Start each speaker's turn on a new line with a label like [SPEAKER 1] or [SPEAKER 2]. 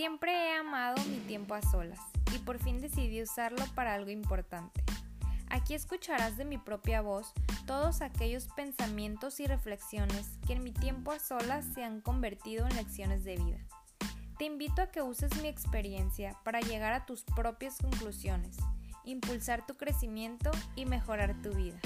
[SPEAKER 1] Siempre he amado mi tiempo a solas y por fin decidí usarlo para algo importante. Aquí escucharás de mi propia voz todos aquellos pensamientos y reflexiones que en mi tiempo a solas se han convertido en lecciones de vida. Te invito a que uses mi experiencia para llegar a tus propias conclusiones, impulsar tu crecimiento y mejorar tu vida.